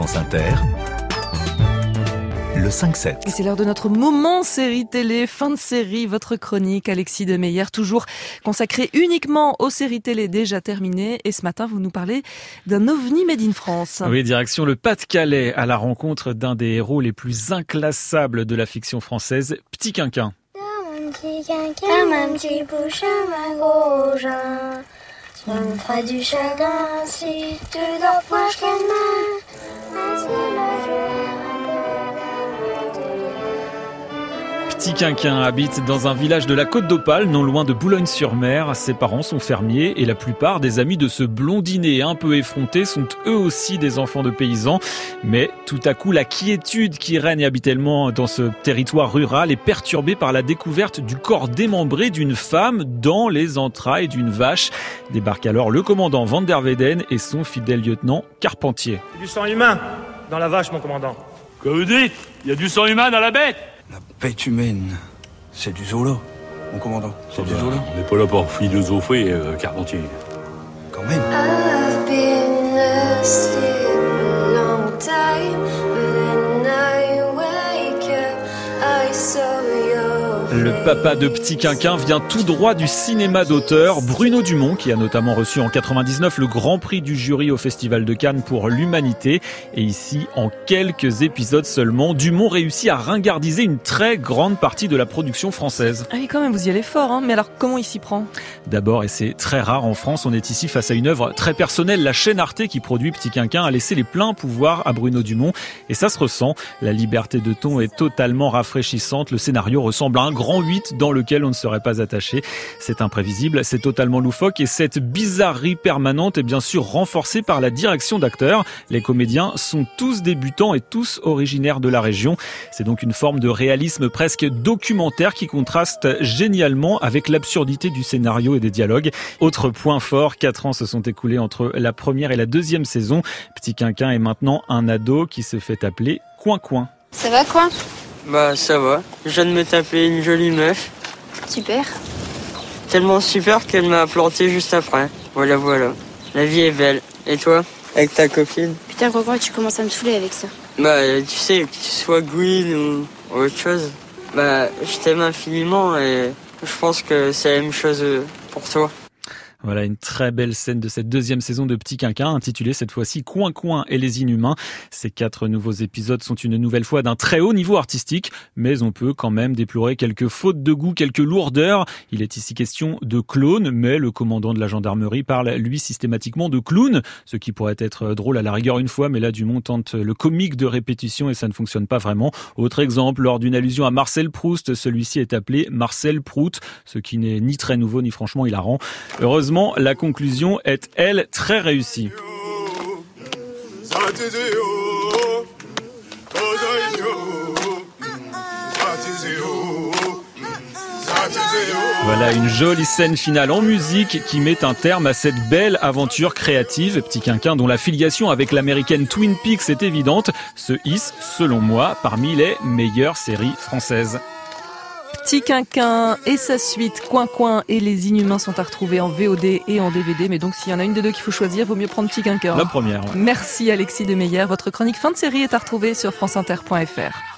France Inter, le 5-7. Et c'est l'heure de notre moment série télé, fin de série, votre chronique, Alexis de Meyer, toujours consacrée uniquement aux séries télé déjà terminées. Et ce matin, vous nous parlez d'un ovni made in France. Oui, direction le Pas-de-Calais, à la rencontre d'un des héros les plus inclassables de la fiction française, Petit Quinquin. Petit quinquin, un petit pouce, un gros jeun. Ça me ferait du chagrin si tu dors proche qu'elle Petit Quinquin habite dans un village de la Côte d'Opale, non loin de Boulogne-sur-Mer. Ses parents sont fermiers et la plupart des amis de ce blondinet un peu effronté sont eux aussi des enfants de paysans. Mais tout à coup, la quiétude qui règne habituellement dans ce territoire rural est perturbée par la découverte du corps démembré d'une femme dans les entrailles d'une vache. Débarque alors le commandant Van der Weyden et son fidèle lieutenant Carpentier. Du sang humain dans la vache, mon commandant. Que vous dites? Il y a du sang humain dans la bête La bête humaine, c'est du Zola, mon commandant. C'est du Zola. On n'est pas là pour philosopher, euh, Carpentier. Quand même. I've Le papa de Petit Quinquin vient tout droit du cinéma d'auteur Bruno Dumont, qui a notamment reçu en 99 le grand prix du jury au Festival de Cannes pour l'humanité. Et ici, en quelques épisodes seulement, Dumont réussit à ringardiser une très grande partie de la production française. Ah oui, quand même, vous y allez fort, hein. Mais alors, comment il s'y prend? D'abord, et c'est très rare en France, on est ici face à une œuvre très personnelle. La chaîne Arte qui produit Petit Quinquin a laissé les pleins pouvoirs à Bruno Dumont. Et ça se ressent. La liberté de ton est totalement rafraîchissante. Le scénario ressemble à un grand 8 dans lequel on ne serait pas attaché. C'est imprévisible, c'est totalement loufoque et cette bizarrerie permanente est bien sûr renforcée par la direction d'acteurs. Les comédiens sont tous débutants et tous originaires de la région. C'est donc une forme de réalisme presque documentaire qui contraste génialement avec l'absurdité du scénario et des dialogues. Autre point fort, quatre ans se sont écoulés entre la première et la deuxième saison. Petit Quinquin est maintenant un ado qui se fait appeler Coin Coin. Ça va quoi Bah ça va. Je viens de me taper une jolie meuf. Super. Tellement super qu'elle m'a planté juste après. Voilà voilà. La vie est belle. Et toi? Avec ta copine? Putain, pourquoi tu commences à me saouler avec ça? Bah tu sais, que tu sois Gwyn ou autre chose. Bah je t'aime infiniment et je pense que c'est la même chose pour toi. Voilà une très belle scène de cette deuxième saison de Petit Quinquin, intitulée cette fois-ci Coin Coin et les Inhumains. Ces quatre nouveaux épisodes sont une nouvelle fois d'un très haut niveau artistique, mais on peut quand même déplorer quelques fautes de goût, quelques lourdeurs. Il est ici question de clone, mais le commandant de la gendarmerie parle lui systématiquement de clown, ce qui pourrait être drôle à la rigueur une fois, mais là Dumont tente le comique de répétition et ça ne fonctionne pas vraiment. Autre exemple, lors d'une allusion à Marcel Proust, celui-ci est appelé Marcel Prout, ce qui n'est ni très nouveau ni franchement hilarant. Heureusement, la conclusion est, elle, très réussie. Voilà une jolie scène finale en musique qui met un terme à cette belle aventure créative. Petit Quinquin dont la filiation avec l'américaine Twin Peaks est évidente, se hisse, selon moi, parmi les meilleures séries françaises. Petit Quinquin et sa suite, Coin Coin et les Inhumains sont à retrouver en VOD et en DVD. Mais donc, s'il y en a une des deux qu'il faut choisir, vaut mieux prendre Petit Quinquin. La première. ouais. Merci Alexis de Meyer. Votre chronique fin de série est à retrouver sur franceinter.fr.